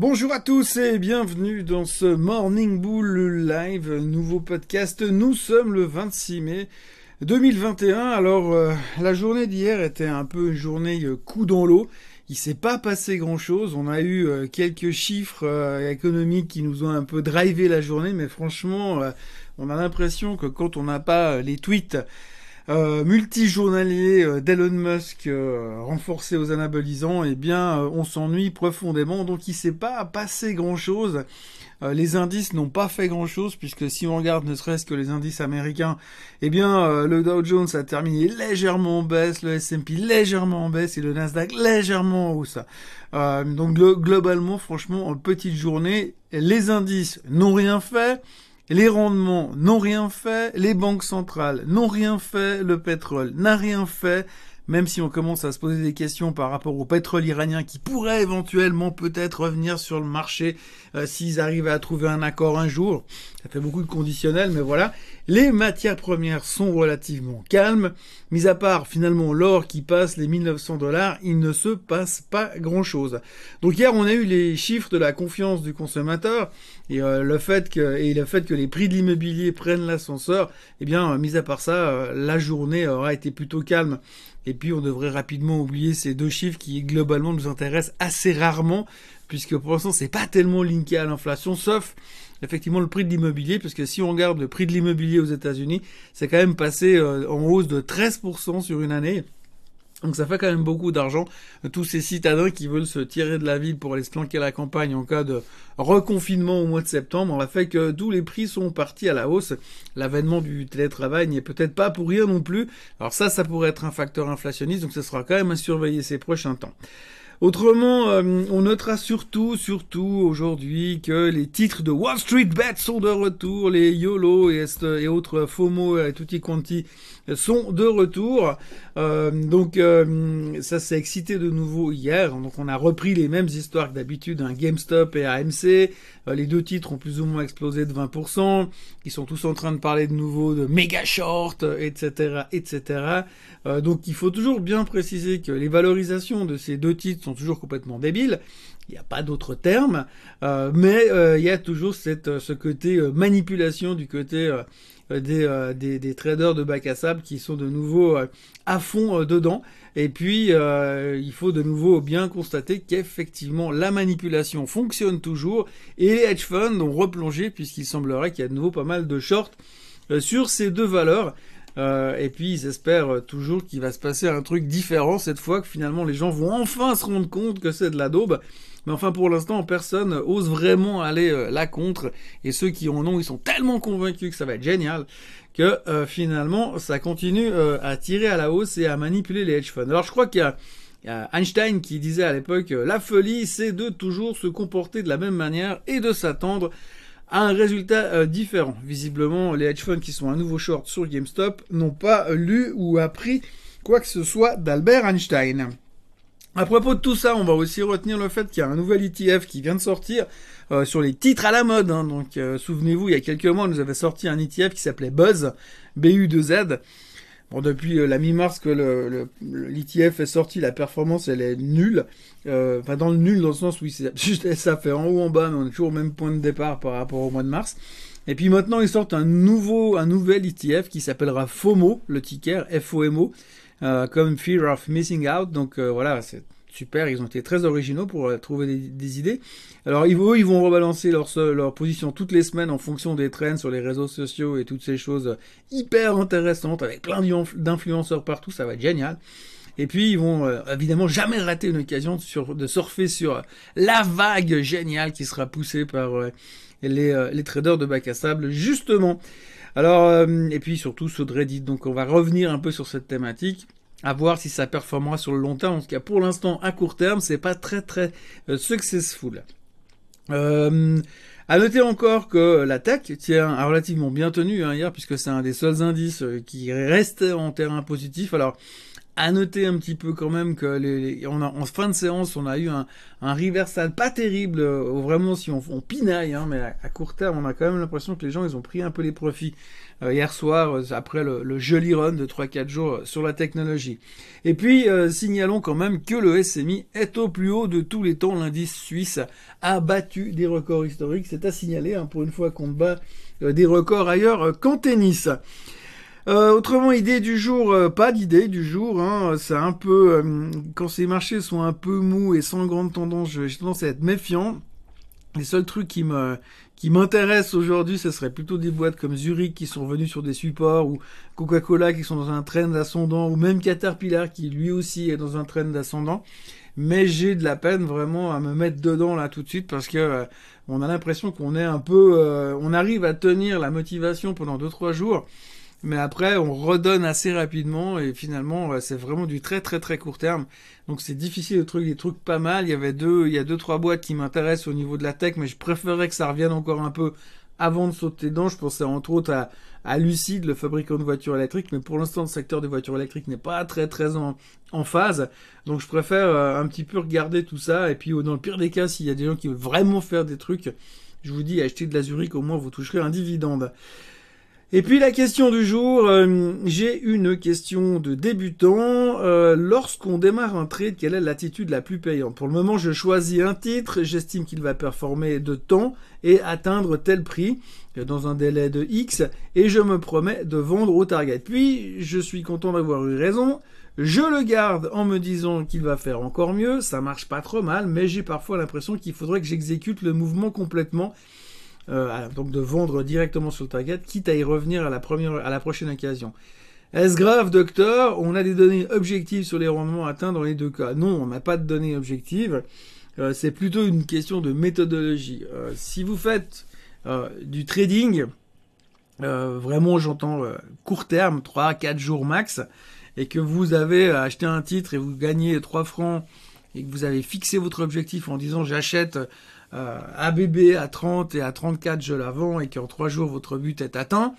Bonjour à tous et bienvenue dans ce Morning Bull Live, nouveau podcast. Nous sommes le 26 mai 2021. Alors euh, la journée d'hier était un peu une journée euh, coup dans l'eau. Il s'est pas passé grand chose. On a eu euh, quelques chiffres économiques qui nous ont un peu drivé la journée, mais franchement, on a l'impression que quand on n'a pas les tweets euh, multijournalier euh, d'Elon Musk euh, renforcé aux anabolisants, eh bien, euh, on s'ennuie profondément. Donc, il s'est pas passé grand-chose. les indices n'ont pas fait grand-chose puisque si on regarde ne serait-ce que les indices américains, eh bien, le Dow Jones a terminé légèrement en baisse, le S&P légèrement en baisse et le Nasdaq légèrement en hausse. donc, globalement, franchement, en petite journée, les indices n'ont rien fait. Les rendements n'ont rien fait, les banques centrales n'ont rien fait, le pétrole n'a rien fait, même si on commence à se poser des questions par rapport au pétrole iranien qui pourrait éventuellement peut-être revenir sur le marché euh, s'ils arrivent à trouver un accord un jour. Ça fait beaucoup de conditionnels, mais voilà. Les matières premières sont relativement calmes. Mis à part finalement l'or qui passe les 1900 dollars, il ne se passe pas grand-chose. Donc hier, on a eu les chiffres de la confiance du consommateur et euh, le fait que et le fait que les prix de l'immobilier prennent l'ascenseur. Eh bien, mis à part ça, euh, la journée aura été plutôt calme. Et puis on devrait rapidement oublier ces deux chiffres qui globalement nous intéressent assez rarement, puisque pour l'instant c'est pas tellement linké à l'inflation, sauf effectivement le prix de l'immobilier, parce que si on regarde le prix de l'immobilier aux États-Unis, c'est quand même passé euh, en hausse de 13% sur une année. Donc ça fait quand même beaucoup d'argent. Tous ces citadins qui veulent se tirer de la ville pour aller se planquer à la campagne en cas de reconfinement au mois de septembre, on a fait que tous les prix sont partis à la hausse. L'avènement du télétravail n'est peut-être pas pour rien non plus. Alors ça, ça pourrait être un facteur inflationniste, donc ce sera quand même à surveiller ces prochains temps. Autrement, euh, on notera surtout, surtout aujourd'hui que les titres de Wall Street Bet sont de retour, les YOLO et, autres FOMO et tutti quanti sont de retour. Euh, donc euh, ça s'est excité de nouveau hier. Donc on a repris les mêmes histoires que d'habitude, un GameStop et AMC. les deux titres ont plus ou moins explosé de 20%. Ils sont tous en train de parler de nouveau de méga short, etc., etc. donc il faut toujours bien préciser que les valorisations de ces deux titres toujours complètement débiles. Il n'y a pas d'autre terme, euh, mais euh, il y a toujours euh, ce côté manipulation du côté des, des, traders de bac à sable qui sont de nouveau à fond dedans. Et puis, il faut de nouveau bien constater qu'effectivement, la manipulation fonctionne toujours et les hedge funds ont replongé puisqu'il semblerait qu'il y a de nouveau pas mal de shorts sur ces deux valeurs. Euh, et puis ils espèrent toujours qu'il va se passer un truc différent cette fois, que finalement les gens vont enfin se rendre compte que c'est de la daube. Mais enfin pour l'instant personne ose vraiment aller euh, la contre. Et ceux qui en ont, ils sont tellement convaincus que ça va être génial que euh, finalement ça continue à tirer à la hausse et à manipuler les hedge funds. Alors je crois qu'il y a y a Einstein qui disait à l'époque la folie c'est de toujours se comporter de la même manière et de s'attendre un résultat euh, différent. Visiblement, les hedge funds qui sont un nouveau short sur GameStop n'ont pas lu ou appris quoi que ce soit d'Albert Einstein. À propos de tout ça, on va aussi retenir le fait qu'il y a un nouvel ETF qui vient de sortir euh, sur les titres à la mode. Hein. Donc, euh, souvenez-vous, il y a quelques mois, nous avait sorti un ETF qui s'appelait Buzz, BU2Z. Bon, depuis euh, la mi-mars que le, l'ETF est sorti, la performance elle est nulle. Euh, enfin, dans le nul, dans le sens où juste, ça fait en haut en bas, mais on est toujours au même point de départ par rapport au mois de mars. Et puis maintenant, ils sortent un nouveau, un nouvel ETF qui s'appellera FOMO, le ticker, FOMO, euh, comme Fear of Missing Out. Donc euh, voilà, c'est super, ils ont été très originaux pour euh, trouver des, idées. Alors ils, eux, ils vont rebalancer leur, position toutes les semaines en fonction des trends sur les réseaux sociaux et toutes ces choses hyper intéressantes avec plein d'influenceurs partout, ça va être génial. Et puis ils vont euh, évidemment jamais rater une occasion de, surfer sur la vague géniale qui sera poussée par euh, les, les, traders de bac à sable justement. Alors et puis surtout ce Reddit. Donc on va revenir un peu sur cette thématique à voir si ça performera sur le long terme. En tout cas, pour l'instant, à court terme, c'est pas très très euh, successful. Euh, à noter encore que la tech tient relativement bien tenu hein, hier, puisque c'est un des seuls indices euh, qui reste en terrain positif. Alors, À noter un petit peu quand même que on en fin de séance, on a eu un, un reversal pas terrible, euh, vraiment si on, on pinaille, hein, mais à, court terme, on a quand même l'impression que les gens, ils ont pris un peu les profits euh, hier soir, euh, après le, le, joli run de 3-4 jours sur la technologie. Et puis, signalons quand même que le SMI est au plus haut de tous les temps. L'indice suisse a battu des records historiques. C'est à signaler, hein, pour une fois qu'on bat des records ailleurs qu'en tennis. Euh, autrement, idée du jour, euh, pas d'idée du jour. Hein, c'est un peu euh, quand ces marchés sont un peu mous et sans grande tendance, j'ai tendance à être méfiant. Les seuls trucs qui me qui m'intéressent aujourd'hui, ce serait plutôt des boîtes comme Zurich qui sont venus sur des supports ou Coca-Cola qui sont dans un trend ascendant ou même Caterpillar qui lui aussi est dans un trend ascendant. Mais j'ai de la peine vraiment à me mettre dedans là tout de suite parce que on a l'impression qu'on est un peu, on arrive à tenir la motivation pendant deux trois jours mais après on redonne assez rapidement et finalement c'est vraiment du très très très court terme. Donc c'est difficile de trouver des trucs pas mal. Il y avait deux, il y a deux trois boîtes qui m'intéressent au niveau de la tech, mais je préférerais que ça revienne encore un peu avant de sauter dedans. Je pensais entre autres à, à Lucid, le fabricant de voitures électriques, mais pour l'instant le secteur des voitures électriques n'est pas très très en, phase. Donc je préfère euh, un petit peu regarder tout ça et puis dans le pire des cas, s'il y a des gens qui veulent vraiment faire des trucs, je vous dis achetez de la Zurich, au moins vous toucherez un dividende. Et puis la question du jour, euh, j'ai une question de débutant. Euh, lorsqu'on démarre un trade, quelle est l'attitude la plus payante? Pour le moment, je choisis un titre, j'estime qu'il va performer de temps et atteindre tel prix euh, dans un délai de X, et je me promets de vendre au target. Puis, je suis content d'avoir eu raison. Je le garde en me disant qu'il va faire encore mieux, ça marche pas trop mal, mais j'ai parfois l'impression qu'il faudrait que j'exécute le mouvement complètement euh, donc de vendre directement sur le target, quitte à y revenir à la, première, à la prochaine occasion. Est-ce grave, docteur? On a des données objectives sur les rendements atteints dans les deux cas. Non, on n'a pas de données objectives. Euh, c'est plutôt une question de méthodologie. Euh, si vous faites du trading, vraiment j'entends court terme, 3 4 jours max, et que vous avez acheté un titre et vous gagnez 3 francs et que vous avez fixé votre objectif en disant j'achète euh, ABB à 30 et à 34 je la vends et qu'en 3 jours votre but est atteint,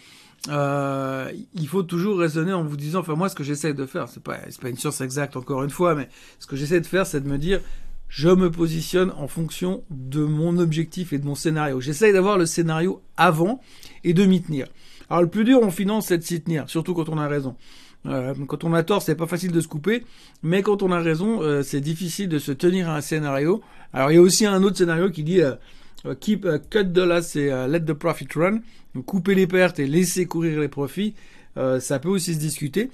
euh, il faut toujours raisonner en vous disant, enfin moi ce que j'essaie de faire, c'est pas pas une science exacte encore une fois, mais ce que j'essaie de faire, c'est de me dire, je me positionne en fonction de mon objectif et de mon scénario. J'essaie d'avoir le scénario avant et de m'y tenir. Alors le plus dur en finance, c'est de s'y tenir, surtout quand on a raison. Euh, quand on a tort, c'est pas facile de se couper, mais quand on a raison, euh, c'est difficile de se tenir à un scénario. Alors il y a aussi un autre scénario qui dit euh, keep cut the loss et let the profit run, couper les pertes et laisser courir les profits. ça peut aussi se discuter.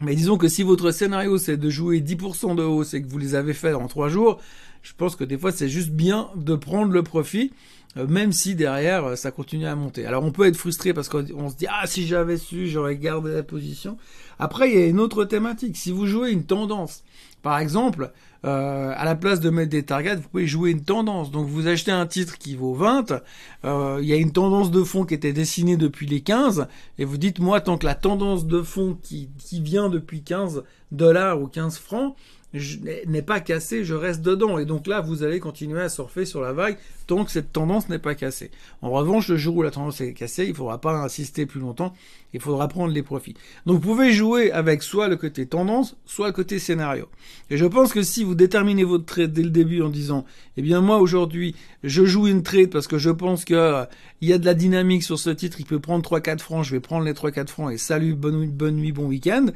Mais disons que si votre scénario c'est de jouer 10% de hausse et que vous les avez fait en 3 jours, je pense que des fois c'est juste bien de prendre le profit euh, même si derrière euh, ça continue à monter. Alors on peut être frustré parce qu'on se dit ah si j'avais su j'aurais gardé la position. Après il y a une autre thématique. Si vous jouez une tendance, par exemple, euh, à la place de mettre des targets, vous pouvez jouer une tendance. Donc vous achetez un titre qui vaut 20, il y a une tendance de fond qui était dessinée depuis les 15, et vous dites moi tant que la tendance de fond qui, qui vient depuis 15 dollars ou 15 francs, n'est pas cassé, je reste dedans. Et donc là, vous allez continuer à surfer sur la vague tant que cette tendance n'est pas cassée. En revanche, le jour où la tendance est cassée, il ne faudra pas insister plus longtemps, il faudra prendre les profits. Donc vous pouvez jouer avec soit le côté tendance, soit le côté scénario. Et je pense que si vous déterminez votre trade dès le début en disant, eh bien moi aujourd'hui, je joue une trade parce que je pense que euh, il y a de la dynamique sur ce titre, il peut prendre 3-4 francs, je vais prendre les 3-4 francs et salut, bonne, bonne nuit, bon week-end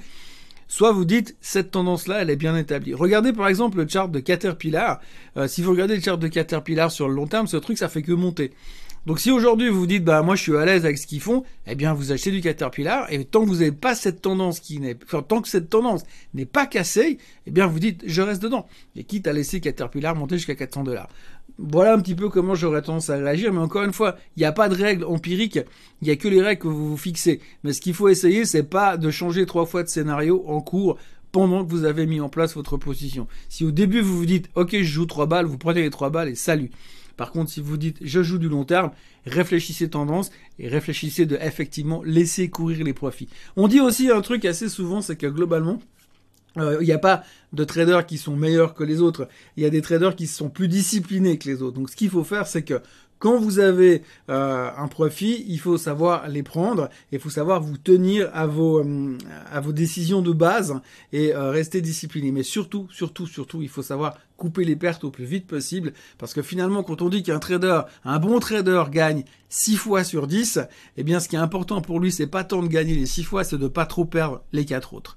soit vous dites cette tendance-là, elle est bien établie. Regardez par exemple le chart de Caterpillar. Euh, si vous regardez le chart de Caterpillar sur le long terme, ce truc ça fait que monter. Donc si aujourd'hui vous dites bah moi je suis à l'aise avec ce qu'ils font, eh bien vous achetez du Caterpillar et tant que vous n'avez pas cette tendance qui n'est, enfin, tant que cette tendance n'est pas cassée, eh bien vous dites je reste dedans. Et quitte à laisser Caterpillar monter jusqu'à 400 dollars voilà un petit peu comment j'aurais tendance à réagir. Mais encore une fois, il n'y a pas de règles empiriques. Il n'y a que les règles que vous vous fixez. Mais ce qu'il faut essayer, c'est pas de changer trois fois de scénario en cours pendant que vous avez mis en place votre position. Si au début vous vous dites, ok, je joue trois balles, vous prenez les trois balles et salut. Par contre, si vous dites, je joue du long terme, réfléchissez tendance et réfléchissez de effectivement laisser courir les profits. On dit aussi un truc assez souvent, c'est que globalement, Euh, il n'y a pas de traders qui sont meilleurs que les autres. Il y a des traders qui sont plus disciplinés que les autres. Donc ce qu'il faut faire, c'est que quand vous avez euh, un profit, il faut savoir les prendre et il faut savoir vous tenir à vos euh, à vos décisions de base et rester discipliné. Mais surtout, surtout, surtout, il faut savoir couper les pertes au plus vite possible parce que finalement, quand on dit qu'un trader, un bon trader gagne 6 fois sur 10, eh bien, ce qui est important pour lui, c'est pas tant de gagner les 6 fois, c'est de pas trop perdre les 4 autres.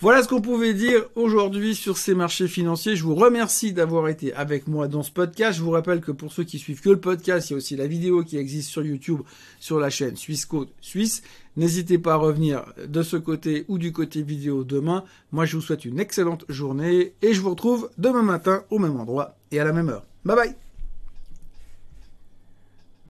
Voilà ce qu'on pouvait dire aujourd'hui sur ces marchés financiers. Je vous remercie d'avoir été avec moi dans ce podcast. Je vous rappelle que pour ceux qui suivent que le podcast, il y a aussi la vidéo qui existe sur YouTube sur la chaîne Suisse Côte Suisse. N'hésitez pas à revenir de ce côté ou du côté vidéo demain. Moi, je vous souhaite une excellente journée et je vous retrouve demain matin au même endroit et à la même heure. Bye bye